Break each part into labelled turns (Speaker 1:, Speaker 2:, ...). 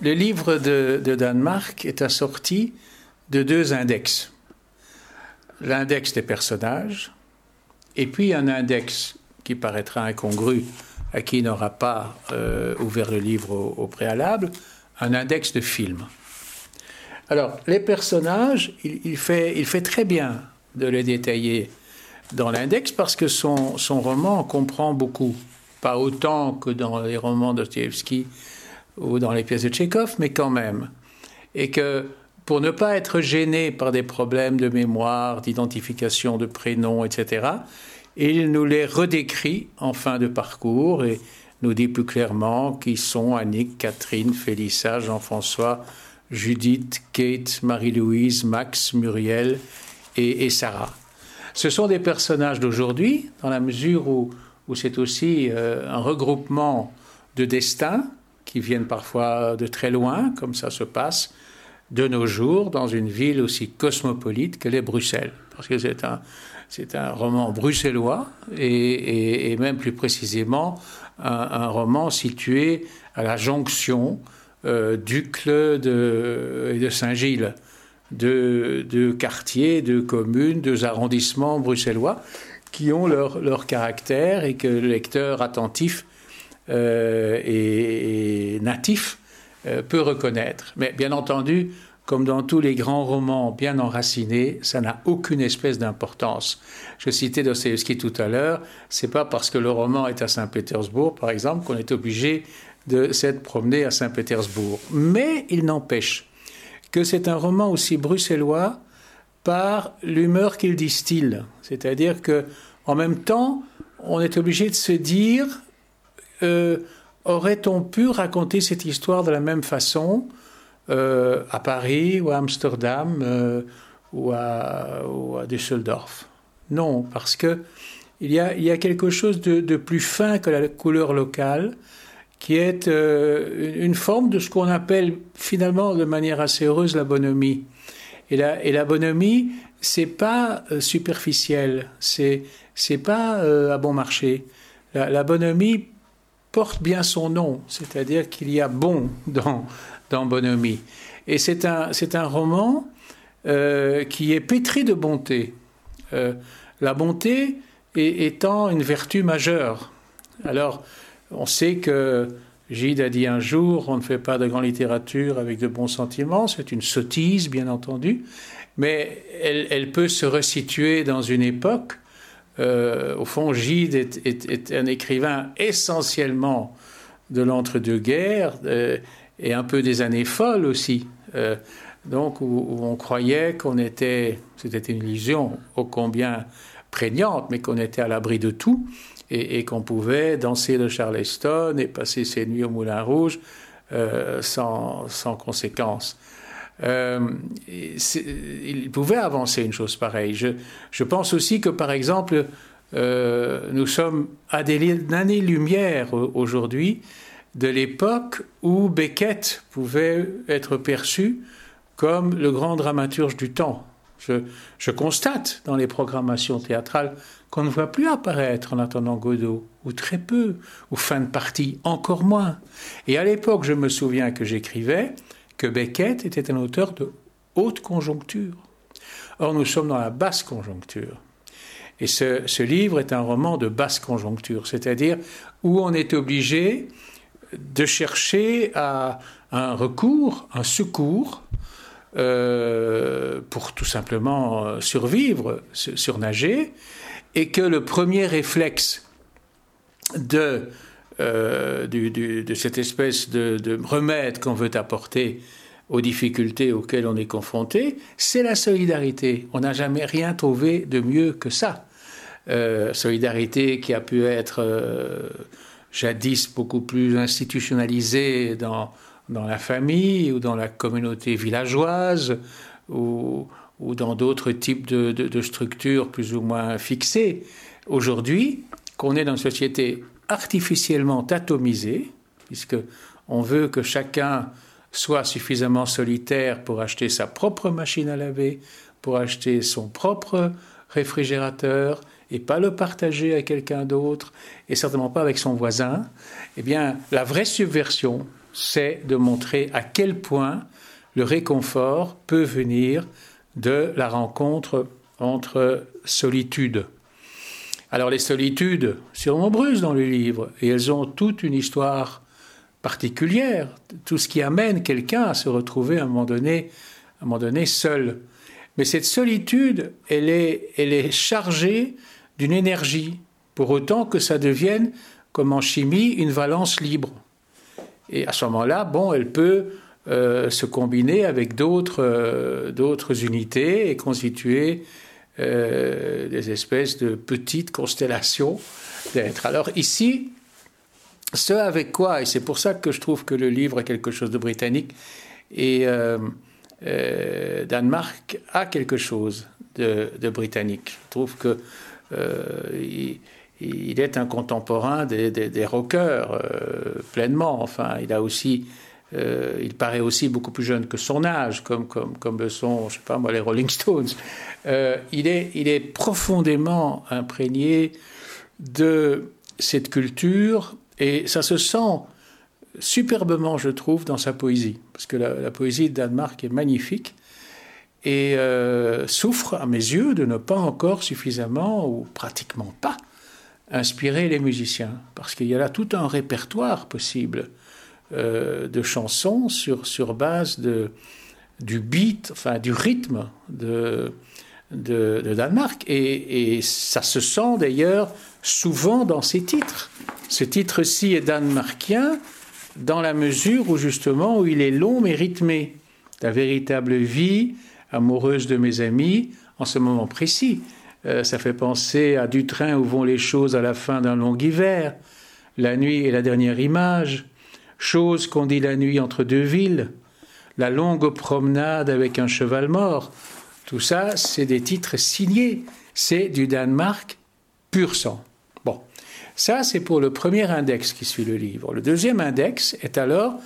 Speaker 1: Le livre de, Danemark est assorti de deux index. L'index des personnages et puis un index qui paraîtra incongru à qui n'aura pas euh, ouvert le livre au, préalable, un index de films. Alors, les personnages, il, fait, très bien de les détailler dans l'index parce que son, roman comprend beaucoup. Pas autant que dans les romans de ou dans les pièces de Tchékov, mais quand même. Et que pour ne pas être gêné par des problèmes de mémoire, d'identification de prénoms, etc., il nous les redécrit en fin de parcours et nous dit plus clairement qui sont Annick, Catherine, Félissa, Jean-François, Judith, Kate, Marie-Louise, Max, Muriel et, Sarah. Ce sont des personnages d'aujourd'hui, dans la mesure où, où c'est aussi euh, un regroupement de destins qui viennent parfois de très loin, comme ça se passe de nos jours dans une ville aussi cosmopolite que l'est Bruxelles. Parce que c'est un, c'est un roman bruxellois et, même plus précisément un, roman situé à la jonction euh, d'Ucle et de Saint-Gilles, deux, quartiers, deux communes, deux arrondissements bruxellois qui ont leur, caractère et que le lecteur attentif euh, et, natif euh, peut reconnaître. Mais bien entendu, comme dans tous les grands romans bien enracinés, ça n'a aucune espèce d'importance. Je citais Dostoevsky tout à l'heure, c'est pas parce que le roman est à Saint-Pétersbourg, par exemple, qu'on est obligé de s'être promené à Saint-Pétersbourg. Mais il n'empêche que c'est un roman aussi bruxellois par l'humeur qu'il distille. C'est-à-dire que, en même temps, on est obligé de se dire euh, aurait-on pu raconter cette histoire de la même façon euh, à Paris ou à Amsterdam euh, ou, à, Düsseldorf? Non, parce que il y a, quelque chose de, plus fin que la couleur locale, qui est une forme de ce qu'on appelle finalement de manière assez heureuse la bonhomie. Et la, et la bonhomie, c'est pas superficiel, c'est c'est pas à bon marché. La bonhomie porte bien son nom, c'est-à-dire qu'il y a bon dans, dans Bonhomie. Et c'est un, c'est un roman euh, qui est pétri de bonté. Euh, la bonté étant une vertu majeure. Alors, on sait que Gide a dit un jour, on ne fait pas de grande littérature avec de bons sentiments, c'est une sottise, bien entendu, mais elle, elle peut se resituer dans une époque. Euh, au fond, Gide est, un écrivain essentiellement de l'entre-deux-guerres et un peu des années folles aussi. Euh, donc, où, on croyait qu'on était, c'était une illusion ô combien prégnante, mais qu'on était à l'abri de tout et, qu'on pouvait danser le Charleston et passer ses nuits au Moulin Rouge euh, sans conséquence. Euh, il pouvait avancer une chose pareille. Je, je pense aussi que, par exemple, nous sommes à des années-lumière aujourd'hui de l'époque où Beckett pouvait être perçu comme le grand dramaturge du temps. Je, constate dans les programmations théâtrales qu'on ne voit plus apparaître en attendant Godot, ou très peu, ou fin de partie, encore moins. Et à l'époque, je me souviens que j'écrivais que Beckett était un auteur de haute conjoncture. Or, nous sommes dans la basse conjoncture. Et ce, livre est un roman de basse conjoncture, c'est-à-dire où on est obligé de chercher un recours, un secours, euh, pour tout simplement euh, survivre, surnager, et que le premier réflexe de, euh, de cette espèce de, remède qu'on veut apporter aux difficultés auxquelles on est confronté, c'est la solidarité. On n'a jamais rien trouvé de mieux que ça. solidarité qui a pu être jadis beaucoup plus institutionnalisé dans, la famille ou dans la communauté villageoise ou, ou dans d'autres types de, de, structures plus ou moins fixées. Aujourd'hui, qu'on est dans une société artificiellement atomisée, puisque on veut que chacun soit suffisamment solitaire pour acheter sa propre machine à laver, pour acheter son propre réfrigérateur et pas le partager avec quelqu'un d'autre, et certainement pas avec son voisin, eh bien, la vraie subversion, c'est de montrer à quel point le réconfort peut venir de la rencontre entre solitude. Alors les solitudes sont nombreuses dans le livre et elles ont toute une histoire particulière, tout ce qui amène quelqu'un à se retrouver à un moment donné, un moment donné seul. Mais cette solitude, elle est, elle est chargée d'une énergie, pour autant que ça devienne, comme en chimie, une valence libre. Et à ce moment-là, bon, elle peut euh, se combiner avec d'autres euh, d'autres unités et constituer euh, des espèces de petites constellations d'êtres. Alors ici, ce avec quoi, et c'est pour ça que je trouve que le livre est quelque chose de britannique, et Danemark a quelque chose de, britannique. Je trouve que il, est un contemporain des, des, rockers, pleinement. Enfin, il a aussi euh, il paraît aussi beaucoup plus jeune que son âge, comme, comme, comme le sont, je sais pas moi, les Rolling Stones. Euh, il, est, il est profondément imprégné de cette culture et ça se sent superbement, je trouve, dans sa poésie. Parce que la, poésie de Danemark est magnifique et euh, souffre, à mes yeux, de ne pas encore suffisamment, ou pratiquement pas, inspirer les musiciens. Parce qu'il y a là tout un répertoire possible euh, de chansons sur, sur base de, du beat, enfin du rythme de, de, Danemark. Et, ça se sent d'ailleurs souvent dans ces titres. Ce titre-ci est danemarkien dans la mesure où justement où il est long mais rythmé. La véritable vie amoureuse de mes amis en ce moment précis. Euh, ça fait penser à du train où vont les choses à la fin d'un long hiver. La nuit est la dernière image chose qu'on dit la nuit entre deux villes, la longue promenade avec un cheval mort. Tout ça, c'est des titres signés. C'est du Danemark pur sang. Bon, ça, c'est pour le premier index qui suit le livre. Le deuxième index est alors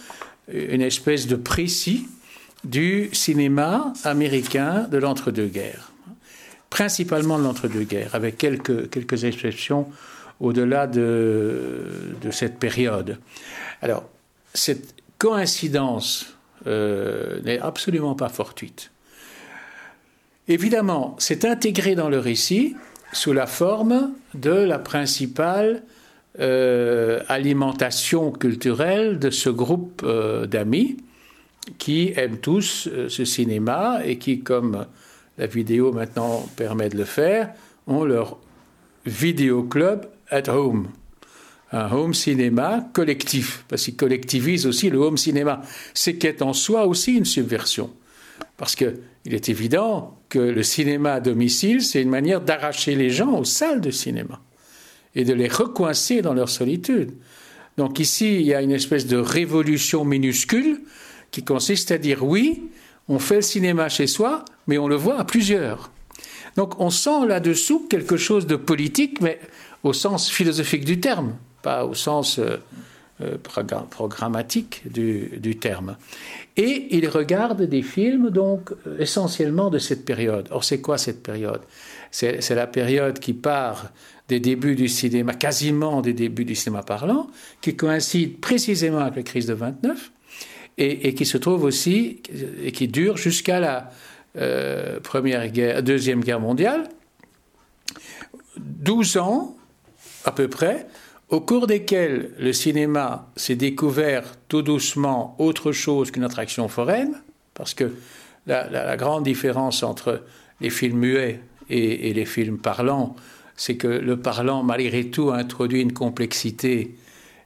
Speaker 1: une espèce de précis du cinéma américain de l'entre-deux-guerres, principalement de l'entre-deux-guerres, avec quelques, quelques exceptions au-delà de, de cette période. Alors, cette coïncidence euh, n'est absolument pas fortuite. Évidemment, c'est intégré dans le récit sous la forme de la principale euh, alimentation culturelle de ce groupe euh, d'amis qui aiment tous ce cinéma et qui, comme la vidéo maintenant permet de le faire, ont leur vidéo club at home un home cinéma collectif, parce qu'il collectivise aussi le home cinéma, c'est qu'est en soi aussi une subversion. Parce qu'il est évident que le cinéma à domicile, c'est une manière d'arracher les gens aux salles de cinéma et de les recoincer dans leur solitude. Donc ici, il y a une espèce de révolution minuscule qui consiste à dire oui, on fait le cinéma chez soi, mais on le voit à plusieurs. Donc on sent là-dessous quelque chose de politique, mais au sens philosophique du terme pas au sens euh, euh, programmatique du, terme. Et il regarde des films, donc, euh, essentiellement de cette période. Or, c'est quoi cette période? C'est, la période qui part des débuts du cinéma, quasiment des débuts du cinéma parlant, qui coïncide précisément avec la crise de 29, et, qui se trouve aussi, et qui dure jusqu'à la première guerre, deuxième guerre mondiale. 12 ans, à peu près, au cours desquels le cinéma s'est découvert tout doucement autre chose qu'une attraction foraine, parce que la, grande différence entre les films muets et, les films parlants, c'est que le parlant, malgré tout, a introduit une complexité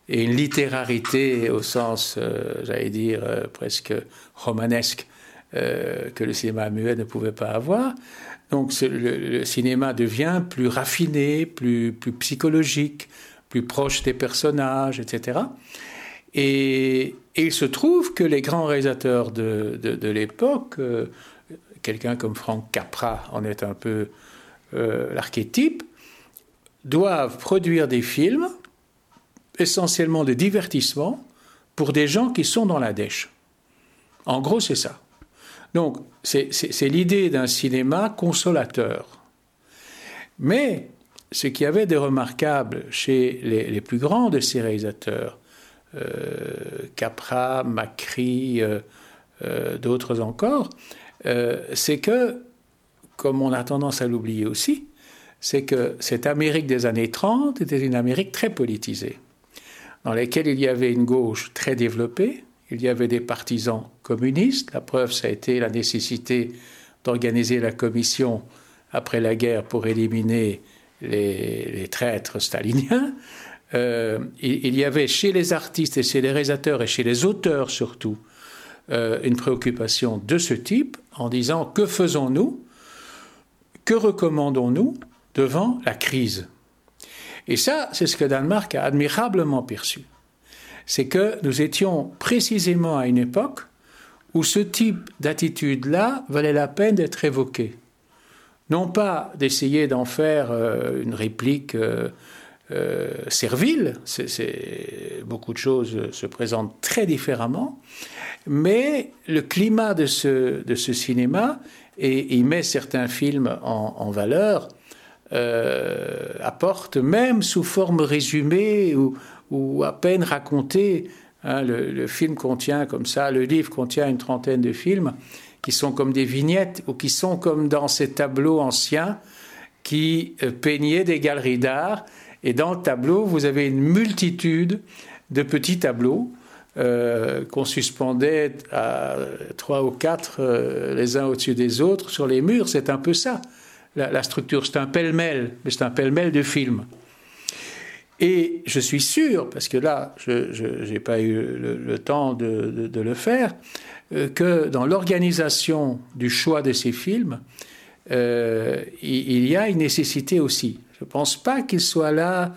Speaker 1: et une littérarité au sens, euh, j'allais dire, euh, presque romanesque, euh, que le cinéma muet ne pouvait pas avoir. Donc le, cinéma devient plus raffiné, plus, plus psychologique, plus proche des personnages, etc. Et, il se trouve que les grands réalisateurs de, l'époque, euh, quelqu'un comme Frank Capra en est un peu euh, l'archétype, doivent produire des films essentiellement de divertissement pour des gens qui sont dans la dèche. En gros, c'est ça. Donc, c'est l'idée d'un cinéma consolateur. Mais ce qu'il y avait de remarquable chez les, plus grands de ces réalisateurs, euh, Capra, Macri, euh, euh, d'autres encore, c'est que, comme on a tendance à l'oublier aussi, c'est que cette Amérique des années 30 était une Amérique très politisée, dans laquelle il y avait une gauche très développée, il y avait des partisans communistes, la preuve ça a été la nécessité d'organiser la commission après la guerre pour éliminer les, traîtres staliniens. Euh, il, y avait chez les artistes et chez les réalisateurs et chez les auteurs surtout euh, une préoccupation de ce type en disant que faisons-nous, que recommandons-nous devant la crise? Et ça, c'est ce que Danemark a admirablement perçu. C'est que nous étions précisément à une époque où ce type d'attitude-là valait la peine d'être évoqué non pas d'essayer d'en faire euh, une réplique euh, euh, servile, beaucoup de choses se présentent très différemment, mais le climat de ce, cinéma, et il met certains films en, valeur, apporte même sous forme résumée ou, à peine racontée, hein, le, film contient comme ça, le livre contient une trentaine de films, qui sont comme des vignettes ou qui sont comme dans ces tableaux anciens qui euh, peignaient des galeries d'art. Et dans le tableau, vous avez une multitude de petits tableaux euh, qu'on suspendait à trois ou quatre euh, les uns au-dessus des autres sur les murs. C'est un peu ça. La, structure, c'est un pêle-mêle, mais c'est un pêle-mêle de films. Et je suis sûr, parce que là, je n'ai pas eu le, temps de, le faire, que dans l'organisation du choix de ces films, euh, il y a une nécessité aussi. Je ne pense pas qu'il soit là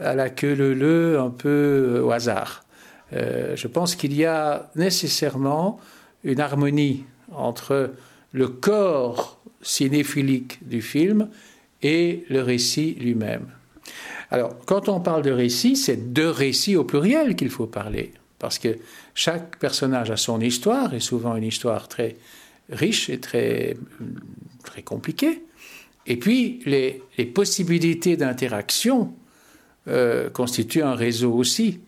Speaker 1: à la queue leu un peu au hasard. Euh, je pense qu'il y a nécessairement une harmonie entre le corps cinéphilique du film et le récit lui-même. Alors, quand on parle de récit, c'est de récits au pluriel qu'il faut parler, parce que chaque personnage a son histoire, et souvent une histoire très riche et très, très compliquée. Et puis, les, possibilités d'interaction euh, constituent un réseau aussi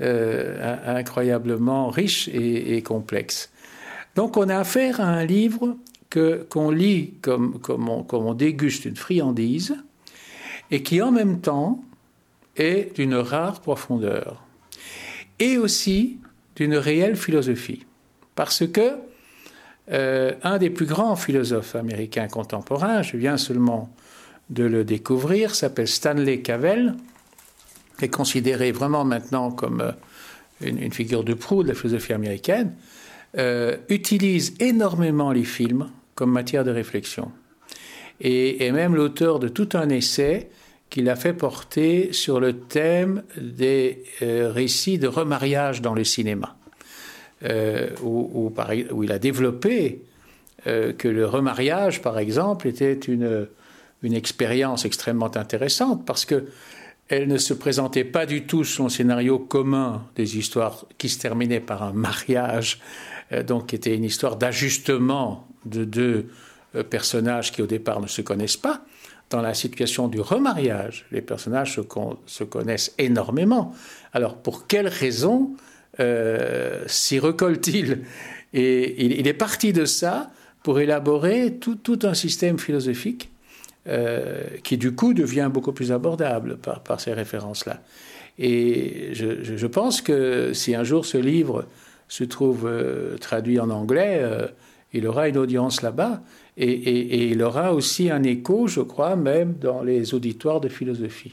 Speaker 1: euh, incroyablement riche et, complexe. Donc, on a affaire à un livre qu'on lit comme, comme, comme on déguste une friandise, et qui en même temps est d'une rare profondeur, et aussi d'une réelle philosophie. Parce que euh, un des plus grands philosophes américains contemporains, je viens seulement de le découvrir, s'appelle Stanley Cavell, est considéré vraiment maintenant comme euh, une, figure de proue de la philosophie américaine, euh, utilise énormément les films comme matière de réflexion. Et est même l'auteur de tout un essai qu'il a fait porter sur le thème des euh, récits de remariage dans le cinéma, euh, où, il a développé euh, que le remariage, par exemple, était une, une expérience extrêmement intéressante parce que elle ne se présentait pas du tout son scénario commun des histoires qui se terminaient par un mariage, donc qui était une histoire d'ajustement de deux personnages qui au départ ne se connaissent pas dans la situation du remariage, les personnages se, connaissent énormément. Alors, pour quelles raisons euh, s'y recolle-t-il? Et il, est parti de ça pour élaborer tout, un système philosophique euh, qui, du coup, devient beaucoup plus abordable par, ces références-là. Et je, pense que si un jour ce livre se trouve euh, traduit en anglais, il aura une audience là-bas et, il aura aussi un écho, je crois, même dans les auditoires de philosophie.